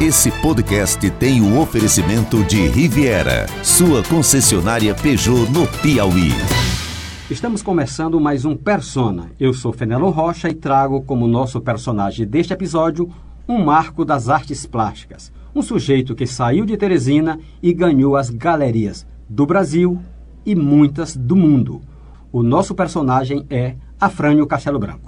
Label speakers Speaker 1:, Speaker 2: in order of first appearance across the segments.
Speaker 1: Esse podcast tem o oferecimento de Riviera, sua concessionária Peugeot no Piauí.
Speaker 2: Estamos começando mais um Persona. Eu sou Fenelon Rocha e trago como nosso personagem deste episódio um marco das artes plásticas. Um sujeito que saiu de Teresina e ganhou as galerias do Brasil e muitas do mundo. O nosso personagem é Afrânio Castelo Branco.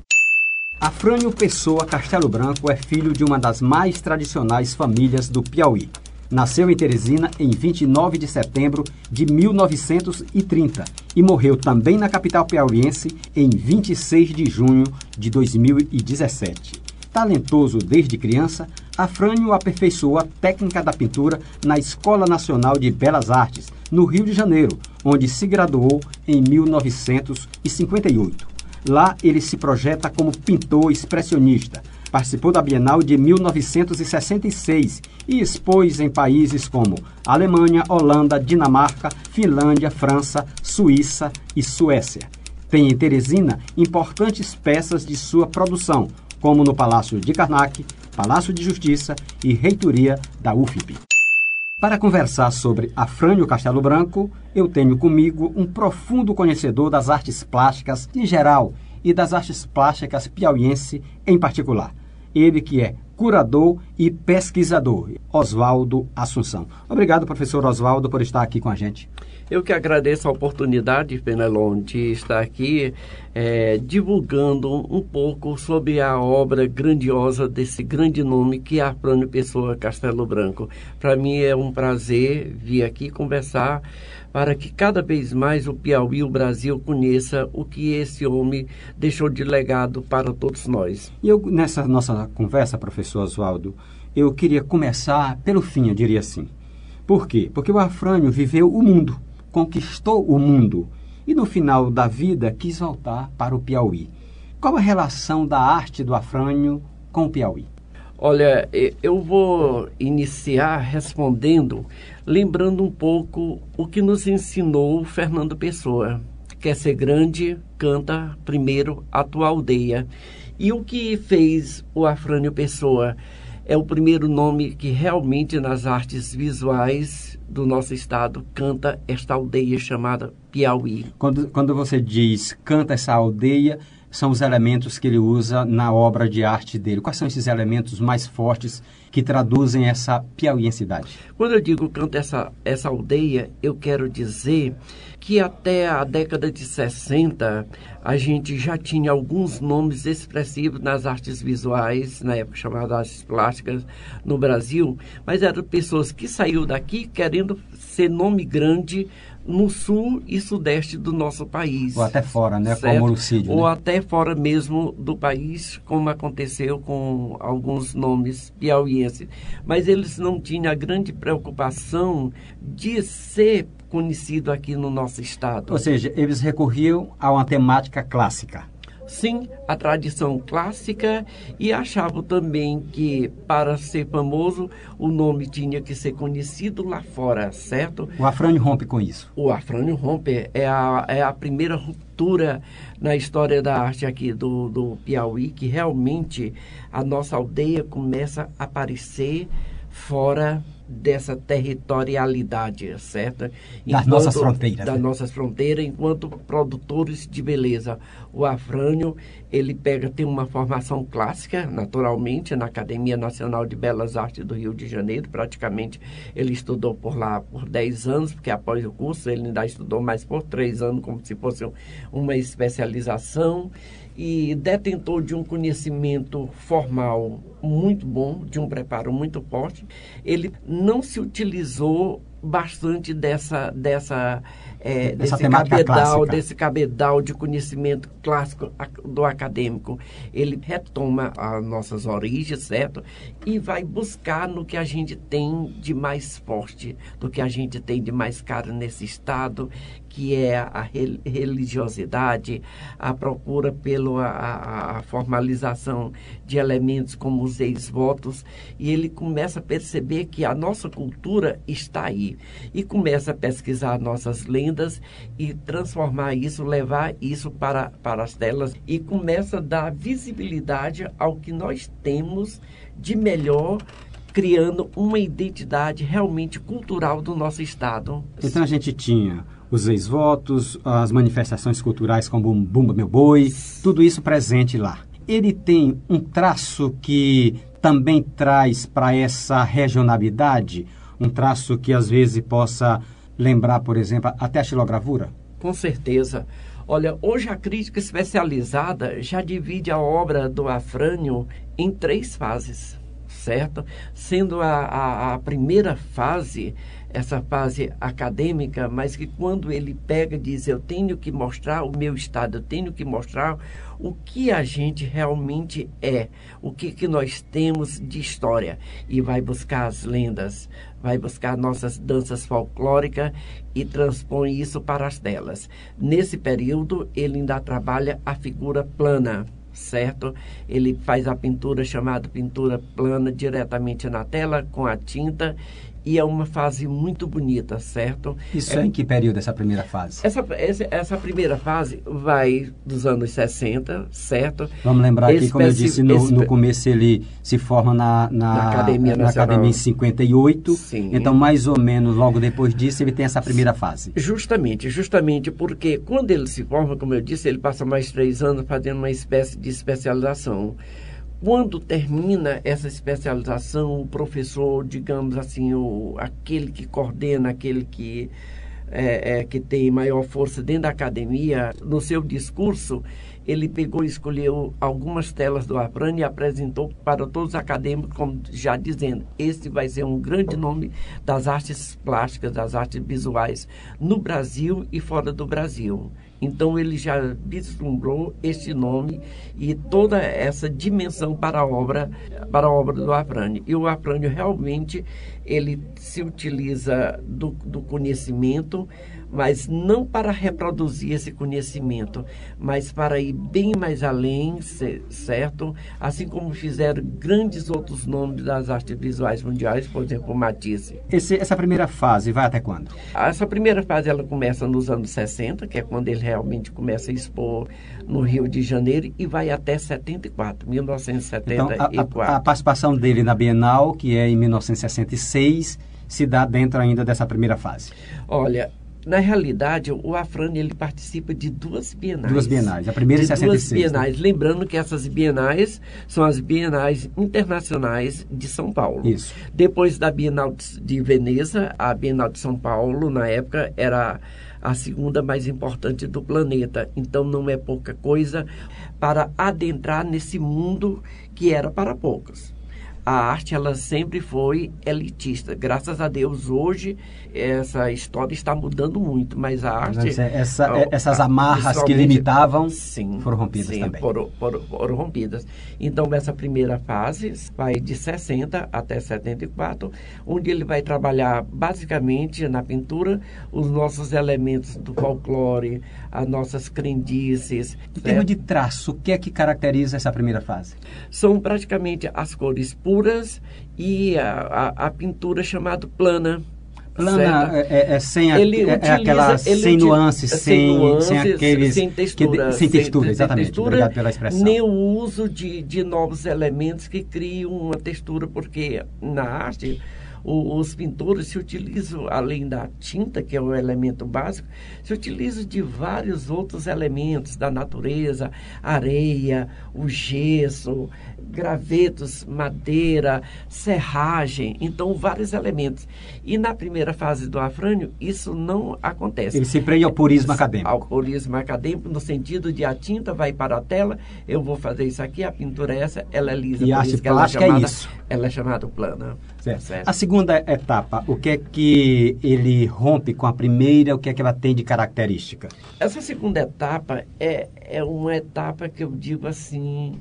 Speaker 2: Afrânio Pessoa Castelo Branco é filho de uma das mais tradicionais famílias do Piauí. Nasceu em Teresina em 29 de setembro de 1930 e morreu também na capital piauiense em 26 de junho de 2017. Talentoso desde criança, Afrânio aperfeiçoou a técnica da pintura na Escola Nacional de Belas Artes, no Rio de Janeiro, onde se graduou em 1958. Lá ele se projeta como pintor expressionista. Participou da Bienal de 1966 e expôs em países como Alemanha, Holanda, Dinamarca, Finlândia, França, Suíça e Suécia. Tem em Teresina importantes peças de sua produção, como no Palácio de Karnak, Palácio de Justiça e Reitoria da UFIP. Para conversar sobre Afrânio Castelo Branco, eu tenho comigo um profundo conhecedor das artes plásticas em geral e das artes plásticas piauiense em particular. Ele que é curador e pesquisador, Oswaldo Assunção. Obrigado, professor Oswaldo, por estar aqui com a gente.
Speaker 3: Eu que agradeço a oportunidade, Penelon, de estar aqui é, divulgando um pouco sobre a obra grandiosa desse grande nome que é Afrânio Pessoa Castelo Branco. Para mim é um prazer vir aqui conversar para que cada vez mais o Piauí e o Brasil conheça o que esse homem deixou de legado para todos nós.
Speaker 2: E eu, nessa nossa conversa, professor Oswaldo, eu queria começar pelo fim, eu diria assim. Por quê? Porque o Afrânio viveu o mundo conquistou o mundo e no final da vida quis voltar para o Piauí. Qual a relação da arte do Afrânio com o Piauí?
Speaker 3: Olha, eu vou iniciar respondendo, lembrando um pouco o que nos ensinou Fernando Pessoa. Quer ser grande, canta primeiro a tua aldeia. E o que fez o Afrânio Pessoa? É o primeiro nome que realmente nas artes visuais do nosso estado canta esta aldeia chamada Piauí.
Speaker 2: Quando, quando você diz canta essa aldeia, são os elementos que ele usa na obra de arte dele. Quais são esses elementos mais fortes que traduzem essa piauiensidade?
Speaker 3: Quando eu digo canta essa, essa aldeia, eu quero dizer que até a década de 60 a gente já tinha alguns nomes expressivos nas artes visuais, na época chamada artes plásticas, no Brasil, mas eram pessoas que saíram daqui querendo ser nome grande no sul e sudeste do nosso país.
Speaker 2: Ou até fora, né? Certo? Como Lucídio.
Speaker 3: Ou
Speaker 2: né?
Speaker 3: até fora mesmo do país, como aconteceu com alguns nomes piauienses. Mas eles não tinham a grande preocupação de ser conhecido aqui no nosso estado.
Speaker 2: Ou seja, eles recorriam a uma temática clássica.
Speaker 3: Sim, a tradição clássica e achavam também que para ser famoso o nome tinha que ser conhecido lá fora, certo?
Speaker 2: O Afrânio rompe com isso.
Speaker 3: O Afrânio rompe é a, é a primeira ruptura na história da arte aqui do, do Piauí que realmente a nossa aldeia começa a aparecer fora dessa territorialidade, certo?
Speaker 2: Enquanto, das nossas fronteiras.
Speaker 3: Das né? nossas fronteiras, enquanto produtores de beleza. O Afrânio, ele pega, tem uma formação clássica, naturalmente, na Academia Nacional de Belas Artes do Rio de Janeiro, praticamente ele estudou por lá por 10 anos, porque após o curso ele ainda estudou mais por 3 anos, como se fosse uma especialização e detentor de um conhecimento formal muito bom, de um preparo muito forte, ele não se utilizou bastante dessa, dessa é, desse cabedal, clássica. desse cabedal de conhecimento clássico do acadêmico. Ele retoma as nossas origens, certo? E vai buscar no que a gente tem de mais forte, do que a gente tem de mais caro nesse estado, que é a religiosidade, a procura pela a, formalização de elementos como os ex-votos, e ele começa a perceber que a nossa cultura está aí, e começa a pesquisar nossas lendas e transformar isso, levar isso para, para as telas, e começa a dar visibilidade ao que nós temos de melhor criando uma identidade realmente cultural do nosso estado.
Speaker 2: Então a gente tinha os ex-votos, as manifestações culturais como Bumba Meu Boi, tudo isso presente lá. Ele tem um traço que também traz para essa regionalidade, um traço que às vezes possa lembrar, por exemplo, até a xilogravura?
Speaker 3: Com certeza. Olha, hoje a crítica especializada já divide a obra do Afrânio em três fases, certo? Sendo a, a, a primeira fase essa fase acadêmica, mas que quando ele pega diz eu tenho que mostrar o meu estado, eu tenho que mostrar o que a gente realmente é, o que, que nós temos de história e vai buscar as lendas, vai buscar nossas danças folclóricas e transpõe isso para as telas. Nesse período ele ainda trabalha a figura plana certo? Ele faz a pintura chamada pintura plana diretamente na tela com a tinta e é uma fase muito bonita, certo?
Speaker 2: Isso é, em que período essa primeira fase?
Speaker 3: Essa, essa, essa, primeira fase vai dos anos 60, certo?
Speaker 2: Vamos lembrar que, como eu disse, no, no, começo ele se forma na, na, na Academia na Academia em 58. Sim. Então, mais ou menos, logo depois disso, ele tem essa primeira fase.
Speaker 3: Justamente, justamente porque quando ele se forma, como eu disse, ele passa mais três anos fazendo uma espécie de especialização. Quando termina essa especialização, o professor, digamos assim, o, aquele que coordena, aquele que, é, é, que tem maior força dentro da academia, no seu discurso, ele pegou e escolheu algumas telas do Afran e apresentou para todos os acadêmicos, como já dizendo, este vai ser um grande nome das artes plásticas, das artes visuais no Brasil e fora do Brasil. Então ele já vislumbrou este nome e toda essa dimensão para a obra, para a obra do Afrânio. E o Afrânio realmente ele se utiliza do, do conhecimento mas não para reproduzir esse conhecimento, mas para ir bem mais além, certo? Assim como fizeram grandes outros nomes das artes visuais mundiais, por exemplo, Matisse.
Speaker 2: Esse, essa primeira fase vai até quando?
Speaker 3: Essa primeira fase ela começa nos anos 60, que é quando ele realmente começa a expor no Rio de Janeiro e vai até 74, 1974.
Speaker 2: Então, a, a, a participação dele na Bienal, que é em 1966, se dá dentro ainda dessa primeira fase?
Speaker 3: Olha, na realidade, o Afrani ele participa de duas bienais.
Speaker 2: Duas bienais, a primeira
Speaker 3: de
Speaker 2: em 66.
Speaker 3: Duas bienais, né? lembrando que essas bienais são as bienais internacionais de São Paulo.
Speaker 2: Isso.
Speaker 3: Depois da Bienal de Veneza, a Bienal de São Paulo, na época, era a segunda mais importante do planeta. Então não é pouca coisa para adentrar nesse mundo que era para poucos a arte ela sempre foi elitista. Graças a Deus hoje essa história está mudando muito, mas a arte
Speaker 2: mas é, essa, é, essas amarras que limitavam sim, foram rompidas sim, também.
Speaker 3: Foram, foram, foram, rompidas. Então essa primeira fase vai de 60 até 74, onde ele vai trabalhar basicamente na pintura os nossos elementos do folclore, as nossas crendices.
Speaker 2: Em termos de traço, o que é que caracteriza essa primeira fase?
Speaker 3: São praticamente as cores puras e a, a, a pintura chamada plana.
Speaker 2: Plana é, é, é, sem, a, é, é utiliza, aquela, sem nuances, sem, nuances, sem aqueles...
Speaker 3: Sem textura.
Speaker 2: Que, sem textura, sem, exatamente. Textura, Obrigado pela expressão.
Speaker 3: Nem o uso de, de novos elementos que criam uma textura, porque na arte os pintores se utilizam, além da tinta, que é o elemento básico, se utilizam de vários outros elementos da natureza, areia, o gesso, gravetos, madeira, serragem, então vários elementos. E na primeira fase do afrânio, isso não acontece.
Speaker 2: Ele se prende ao purismo acadêmico.
Speaker 3: Ao purismo acadêmico, no sentido de a tinta vai para a tela, eu vou fazer isso aqui, a pintura é essa, ela é lisa.
Speaker 2: E a arte plástica é, chamada, é isso.
Speaker 3: Ela é chamada plana.
Speaker 2: Certo. certo. A segunda etapa, o que é que ele rompe com a primeira, o que é que ela tem de característica?
Speaker 3: Essa segunda etapa é, é uma etapa que eu digo assim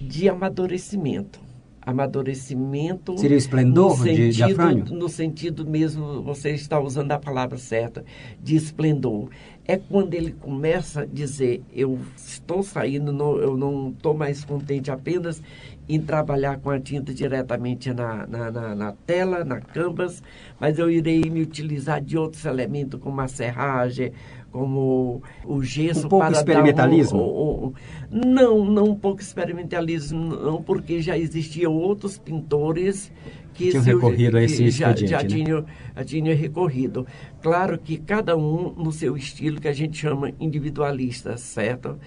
Speaker 3: de amadurecimento. Amadurecimento.
Speaker 2: Seria o esplendor
Speaker 3: no sentido,
Speaker 2: de, de Afrânio?
Speaker 3: No sentido mesmo, você está usando a palavra certa, de esplendor. É quando ele começa a dizer: Eu estou saindo, não, eu não estou mais contente apenas em trabalhar com a tinta diretamente na, na, na, na, tela, na canvas, mas eu irei me utilizar de outros elementos, como a serragem, como o gesso
Speaker 2: um pouco experimentalismo?
Speaker 3: Um, um, não, não um pouco experimentalismo, não, porque já existiam outros pintores
Speaker 2: que tinham recorrido a esse
Speaker 3: já, já,
Speaker 2: né?
Speaker 3: tinha, já tinha recorrido. Claro que cada um no seu estilo que a gente chama individualista, certo?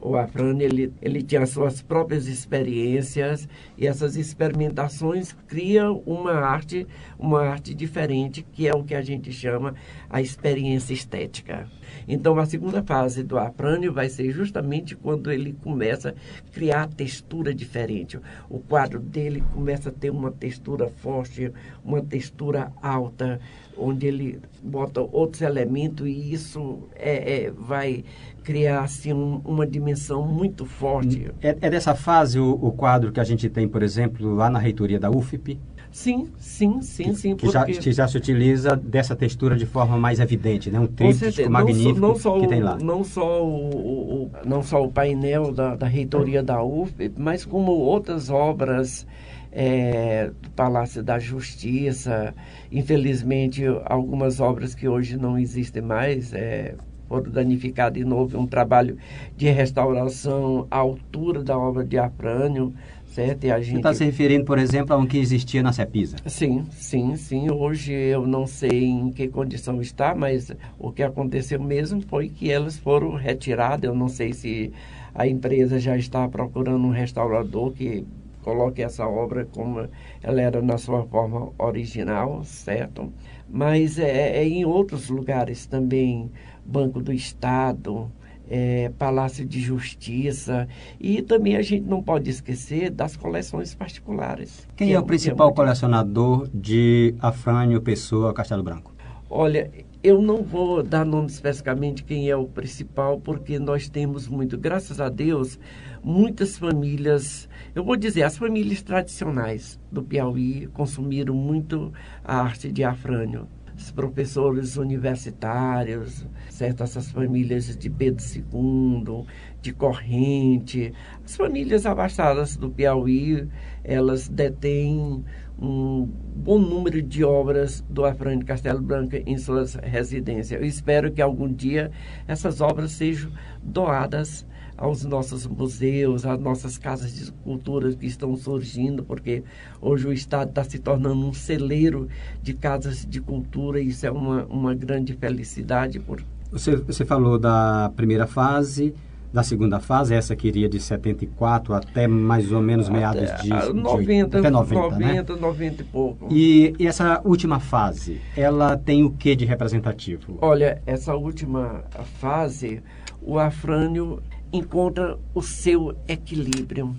Speaker 3: O Afrânio ele, ele tinha as suas próprias experiências e essas experimentações criam uma arte, uma arte diferente, que é o que a gente chama a experiência estética. Então, a segunda fase do Afrânio vai ser justamente quando ele começa a criar textura diferente. O quadro dele começa a ter uma textura forte, uma textura alta, onde ele bota outros elementos e isso é, é vai criar assim, um, uma dimensão muito forte.
Speaker 2: É, é dessa fase o, o, quadro que a gente tem, por exemplo, lá na reitoria da UFP?
Speaker 3: Sim, sim, sim,
Speaker 2: que,
Speaker 3: sim.
Speaker 2: Que, porque... já, que já se utiliza dessa textura de forma mais evidente, né? Um tríptico magnífico
Speaker 3: não só, não só
Speaker 2: que
Speaker 3: o,
Speaker 2: tem lá.
Speaker 3: Não só o, o, não só o painel da, da reitoria da UFP, mas como outras obras é, do Palácio da Justiça. Infelizmente, algumas obras que hoje não existem mais é, foram danificadas de novo. Um trabalho de restauração à altura da obra de Afrânio. Certo? E a gente...
Speaker 2: Você está se referindo, por exemplo, a um que existia na Cepisa?
Speaker 3: Sim, sim, sim. Hoje eu não sei em que condição está, mas o que aconteceu mesmo foi que elas foram retiradas. Eu não sei se a empresa já está procurando um restaurador que coloque essa obra como ela era na sua forma original, certo? Mas é, é em outros lugares também, Banco do Estado, é, Palácio de Justiça e também a gente não pode esquecer das coleções particulares.
Speaker 2: Quem
Speaker 3: que
Speaker 2: é o principal
Speaker 3: é muito...
Speaker 2: colecionador de Afrânio Pessoa Castelo Branco?
Speaker 3: Olha, eu não vou dar nome especificamente quem é o principal, porque nós temos muito, graças a Deus, muitas famílias, eu vou dizer, as famílias tradicionais do Piauí consumiram muito a arte de Afrânio. Professores universitários, certo? essas famílias de Pedro II, de Corrente, as famílias abastadas do Piauí, elas detêm um bom número de obras do Afrânio Castelo Branco em suas residências. Eu espero que algum dia essas obras sejam doadas aos nossos museus, às nossas casas de cultura que estão surgindo, porque hoje o Estado está se tornando um celeiro de casas de cultura e isso é uma, uma grande felicidade. Por...
Speaker 2: Você, você falou da primeira fase, da segunda fase, essa que iria de 74 até mais ou menos meados de,
Speaker 3: 90,
Speaker 2: de até 90,
Speaker 3: 90,
Speaker 2: né?
Speaker 3: 90 e pouco.
Speaker 2: E, e, essa última fase, ela tem o que de representativo?
Speaker 3: Olha, essa última fase, o Afrânio encontra o seu equilíbrio.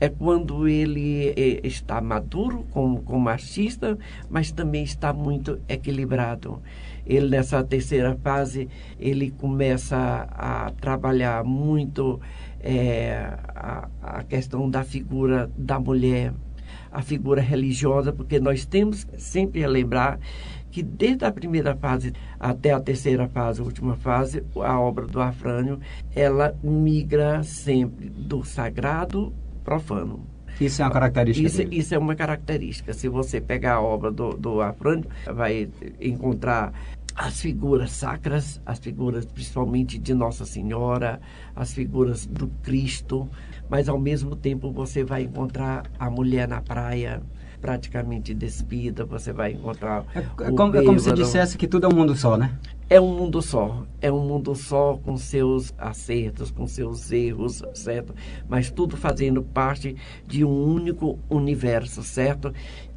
Speaker 3: É quando ele está maduro como, como artista, mas também está muito equilibrado. Ele nessa terceira fase ele começa a, a trabalhar muito é, a, a questão da figura da mulher, a figura religiosa, porque nós temos sempre a lembrar que desde a primeira fase até a terceira fase, a última fase, a obra do Afrânio, ela migra sempre do sagrado profano.
Speaker 2: Isso é uma característica
Speaker 3: isso,
Speaker 2: dele.
Speaker 3: isso é uma característica. Se você pegar a obra do, do Afrânio, vai encontrar as figuras sacras, as figuras principalmente de Nossa Senhora, as figuras do Cristo, mas ao mesmo tempo você vai encontrar a mulher na praia, praticamente despida, você vai encontrar.
Speaker 2: É, é como, é como se dissesse que tudo é um mundo só, né?
Speaker 3: É um mundo só, é um mundo só com seus acertos, com seus erros, certo? Mas tudo fazendo parte de um único universo, certo?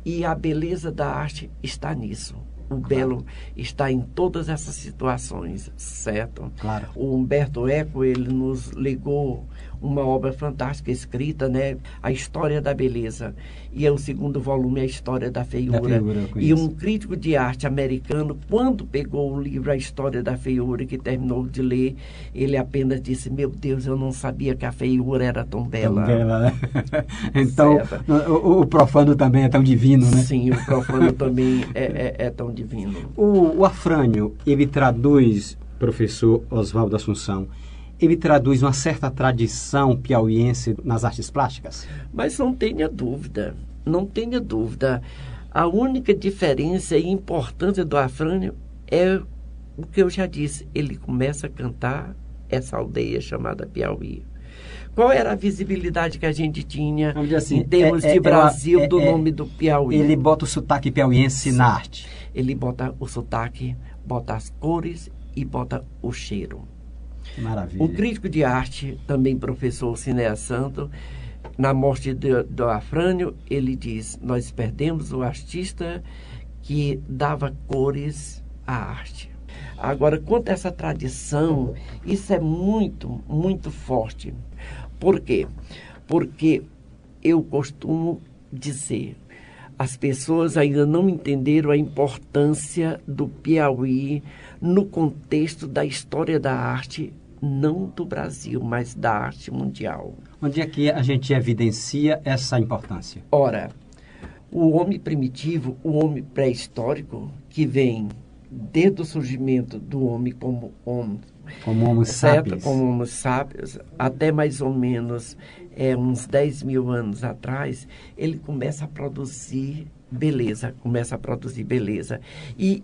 Speaker 3: E a beleza da arte está nisso. O claro. belo está em todas essas situações, certo?
Speaker 2: Claro.
Speaker 3: O Humberto Eco, ele nos legou uma obra fantástica escrita, né? A História da Beleza. E é o segundo volume, A História da Feiura.
Speaker 2: Da feiura
Speaker 3: e um crítico de arte americano, quando pegou o livro A História da Feiura, que terminou de ler, ele apenas disse, meu Deus, eu não sabia que a feiura era tão bela.
Speaker 2: Tão bela, né? então, o, o, profano também é tão divino, né?
Speaker 3: Sim, o profano também é, é, é, tão divino.
Speaker 2: O, o Afrânio, ele traduz, professor Oswaldo Assunção, ele traduz uma certa tradição piauiense nas artes plásticas?
Speaker 3: Mas não tenha dúvida, não tenha dúvida. A única diferença e importância do Afrânio é o que eu já disse. Ele começa a cantar essa aldeia chamada Piauí. Qual era a visibilidade que a gente tinha
Speaker 2: assim,
Speaker 3: em termos
Speaker 2: é, é,
Speaker 3: de Brasil
Speaker 2: é,
Speaker 3: do
Speaker 2: é,
Speaker 3: nome do Piauí?
Speaker 2: Ele bota o sotaque piauiense Sim. na arte.
Speaker 3: Ele bota o sotaque, bota as cores e bota o cheiro.
Speaker 2: Maravilha.
Speaker 3: O crítico de arte, também professor Cinéa Santo, na morte do, do Afrânio, ele diz: Nós perdemos o artista que dava cores à arte. Agora, quanto a essa tradição, isso é muito, muito forte. Por quê? Porque eu costumo dizer, as pessoas ainda não entenderam a importância do Piauí no contexto da história da arte, não do Brasil, mas da arte mundial.
Speaker 2: Onde é que a gente evidencia essa importância?
Speaker 3: Ora, o homem primitivo, o homem pré-histórico, que vem desde o surgimento do homem como homem,
Speaker 2: como homo
Speaker 3: sapiens. Como homo sapiens, até mais ou menos é, uns 10 mil anos atrás, ele começa a produzir beleza, começa a produzir beleza. E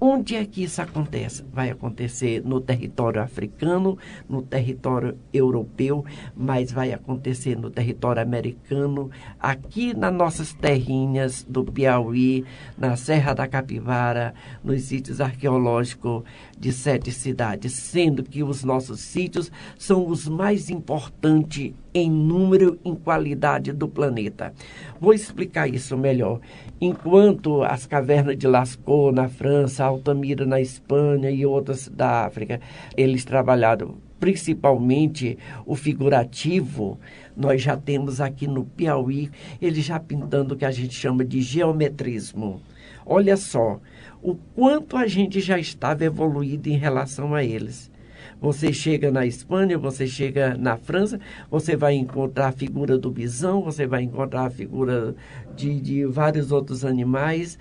Speaker 3: Onde é que isso acontece? Vai acontecer no território africano, no território europeu, mas vai acontecer no território americano, aqui nas nossas terrinhas do Piauí, na Serra da Capivara, nos sítios arqueológicos de sete cidades, sendo que os nossos sítios são os mais importantes em número e qualidade do planeta. Vou explicar isso melhor. Enquanto as cavernas de Lascaux na França, Altamira na Espanha e outras da África, eles trabalharam principalmente o figurativo, nós já temos aqui no Piauí, eles já pintando o que a gente chama de geometrismo. Olha só, o quanto a gente já estava evoluído em relação a eles. Você chega na Espanha, você chega na França, você vai encontrar a figura do bisão, você vai encontrar a figura de, de vários outros animais.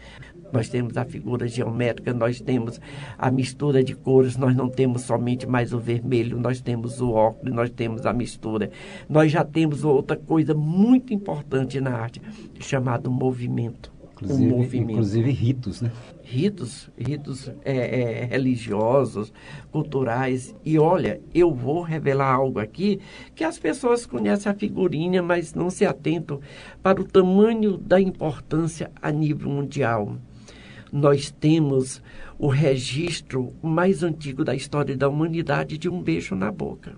Speaker 3: Nós temos a figura geométrica, nós temos a mistura de cores, nós não temos somente mais o vermelho, nós temos o óculos, nós temos a mistura. Nós já temos outra coisa muito importante na arte, chamado movimento.
Speaker 2: Inclusive, movimento. inclusive ritos, né?
Speaker 3: Ritos, ritos é, é, religiosos, culturais. E olha, eu vou revelar algo aqui que as pessoas conhecem a figurinha, mas não se atentam para o tamanho da importância a nível mundial. Nós temos o registro mais antigo da história da humanidade de um beijo na boca.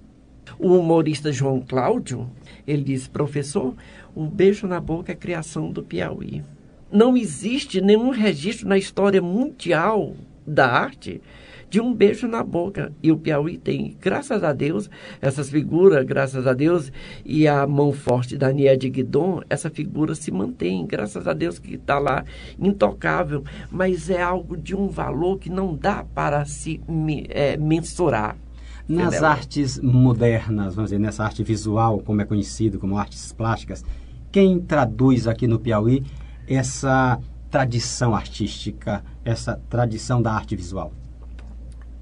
Speaker 3: O humorista João Cláudio, ele diz, professor, o beijo na boca é criação do Piauí não existe nenhum registro na história mundial da arte de um beijo na boca. E o Piauí tem, graças a Deus, essas figuras, graças a Deus, e a mão forte da Niede Guidon, essa figura se mantém, graças a Deus que está lá intocável, mas é algo de um valor que não dá para se é, mensurar.
Speaker 2: Nas entendeu? artes modernas, vamos dizer, nessa arte visual, como é conhecido como artes plásticas, quem traduz aqui no Piauí essa tradição artística, essa tradição da arte visual?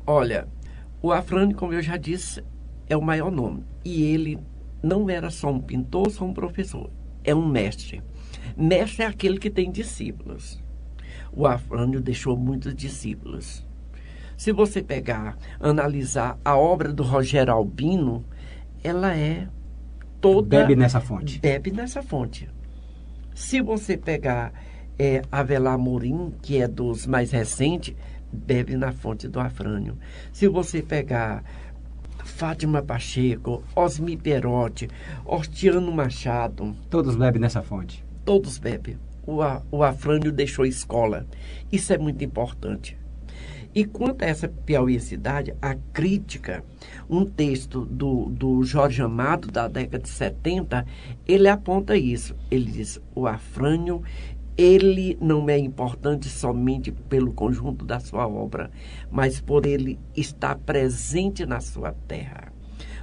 Speaker 3: Olha, o Afrani, como eu já disse, é o maior nome. E ele não era só um pintor, só um professor. É um mestre. Mestre é aquele que tem discípulos. O Afrânio deixou muitos discípulos. Se você pegar, analisar a obra do Rogério Albino, ela é toda.
Speaker 2: Bebe nessa fonte.
Speaker 3: Bebe nessa fonte. Se você pegar é, Avelar Morim, que é dos mais recentes, bebe na fonte do Afrânio. Se você pegar Fátima Pacheco, Osmi Perotti, Hortiano Machado.
Speaker 2: Todos bebem nessa fonte.
Speaker 3: Todos bebem. O, o Afrânio deixou escola. Isso é muito importante. E quanto a essa piauicidade, a crítica, um texto do, do Jorge Amado, da década de 70, ele aponta isso. Ele diz, o Afrânio, ele não é importante somente pelo conjunto da sua obra, mas por ele estar presente na sua terra.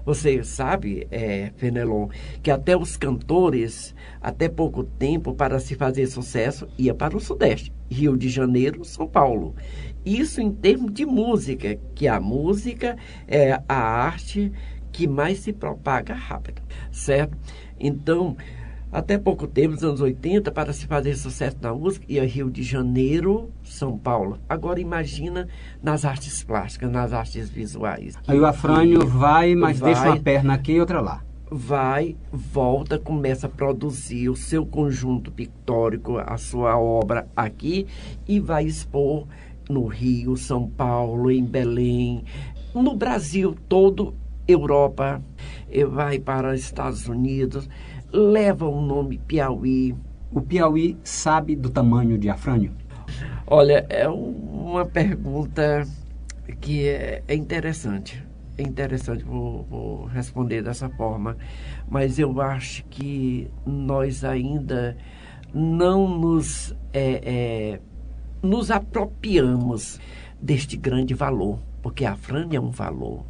Speaker 3: Você sabe, é, Fenelon, que até os cantores, até pouco tempo, para se fazer sucesso, ia para o Sudeste. Rio de Janeiro, São Paulo. Isso em termos de música, que a música é a arte que mais se propaga rápido, certo? Então, até pouco tempo, nos anos 80, para se fazer sucesso na música, ia Rio de Janeiro, São Paulo. Agora imagina nas artes plásticas, nas artes visuais.
Speaker 2: Aí o Afrânio vai, mas vai, deixa uma perna aqui e outra lá.
Speaker 3: vai, volta, começa a produzir o seu conjunto pictórico, a sua obra aqui e vai expor no Rio, São Paulo, em Belém, no Brasil todo, Europa, vai para Estados Unidos, leva o nome Piauí.
Speaker 2: O Piauí sabe do tamanho de Afrânio?
Speaker 3: Olha, é uma pergunta que é, é interessante. É interessante, vou, vou, responder dessa forma, mas eu acho que nós ainda não nos, é, é, nos apropriamos deste grande valor, porque a Fran é um valor.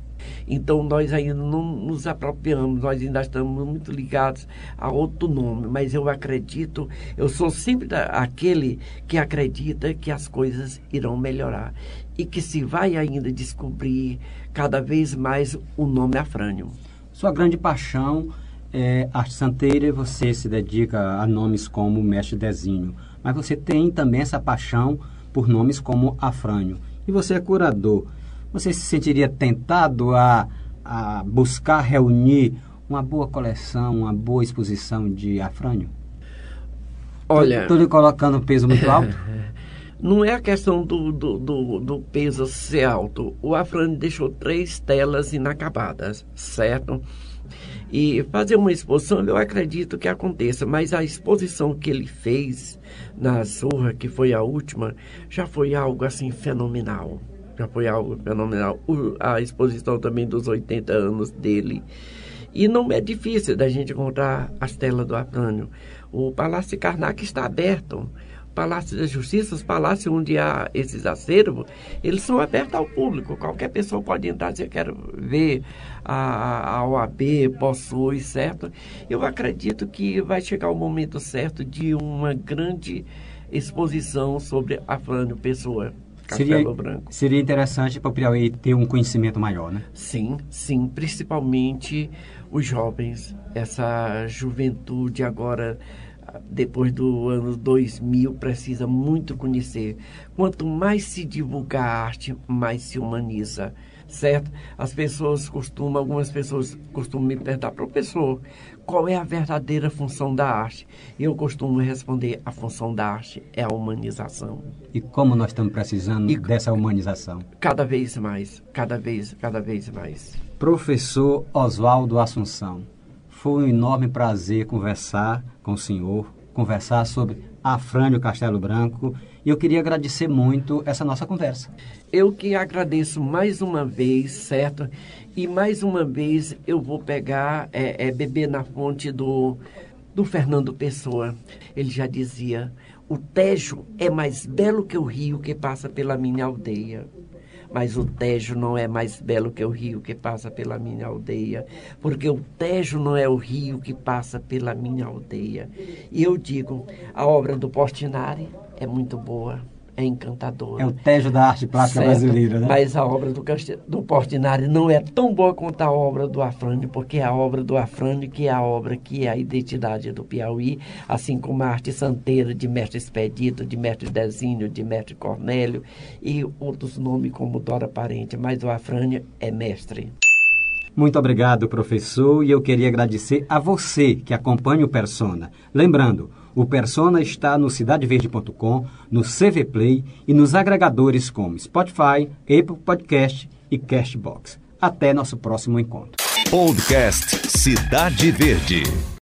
Speaker 3: Então nós ainda não nos apropriamos, nós ainda estamos muito ligados a outro nome, mas eu acredito, eu sou sempre da, aquele que acredita que as coisas irão melhorar e que se vai ainda descobrir cada vez mais o nome Afrânio.
Speaker 2: Sua grande paixão é arte santeira e você se dedica a nomes como Mestre Dezinho, mas você tem também essa paixão por nomes como Afrânio. E você é curador. Você se sentiria tentado a, a buscar reunir uma boa coleção, uma boa exposição de Afrânio?
Speaker 3: Olha.
Speaker 2: Estou lhe colocando um peso muito alto?
Speaker 3: Não é a questão do, do, do, do, peso ser alto. O Afrânio deixou três telas inacabadas, certo? E fazer uma exposição, eu acredito que aconteça, mas a exposição que ele fez na Surra, que foi a última, já foi algo assim fenomenal já foi algo fenomenal. A exposição também dos 80 anos dele. E não é difícil da gente encontrar as telas do Afrânio. O Palácio de Karnak está aberto. O Palácio da Justiça, os palácios onde há esses acervos, eles são abertos ao público. Qualquer pessoa pode entrar e dizer, quero ver a, a OAB, possui, certo? Eu acredito que vai chegar o momento certo de uma grande exposição sobre Afrânio Pessoa.
Speaker 2: Castelo seria, Branco. Seria interessante para o Piauí ter um conhecimento maior, né?
Speaker 3: Sim, sim. Principalmente os jovens, essa juventude agora, depois do ano 2000, precisa muito conhecer. Quanto mais se divulga a arte, mais se humaniza certo? As pessoas costumam, algumas pessoas costumam me perguntar, professor, qual é a verdadeira função da arte? Eu costumo responder, a função da arte é a humanização.
Speaker 2: E como nós estamos precisando e, dessa humanização?
Speaker 3: Cada vez mais, cada vez, cada vez mais.
Speaker 2: Professor Oswaldo Assunção, foi um enorme prazer conversar com o senhor, conversar sobre Afrânio Castelo Branco e eu queria agradecer muito essa nossa conversa.
Speaker 3: Eu que agradeço mais uma vez, certo? E mais uma vez eu vou pegar, é, é beber na fonte do, do Fernando Pessoa. Ele já dizia: o Tejo é mais belo que o rio que passa pela minha aldeia. Mas o Tejo não é mais belo que o rio que passa pela minha aldeia, porque o Tejo não é o rio que passa pela minha aldeia. E eu digo, a obra do Portinari é muito boa, é encantadora.
Speaker 2: É o tejo da arte plástica certo, brasileira, né?
Speaker 3: Mas a obra do, do Portinari não é tão boa quanto a obra do Afrânio, porque é a obra do Afrânio que é a obra que é a identidade do Piauí, assim como a arte santeira de Mestre Expedito, de Mestre Dezinho, de Mestre Cornélio e outros nomes como Dora Parente, mas o Afrânio é mestre.
Speaker 2: Muito obrigado, professor, e eu queria agradecer a você que acompanha o Persona. Lembrando, o Persona está no cidadeverde.com, no CV Play e nos agregadores como Spotify, Apple Podcast e Castbox. Até nosso próximo encontro.
Speaker 1: Podcast Cidade Verde.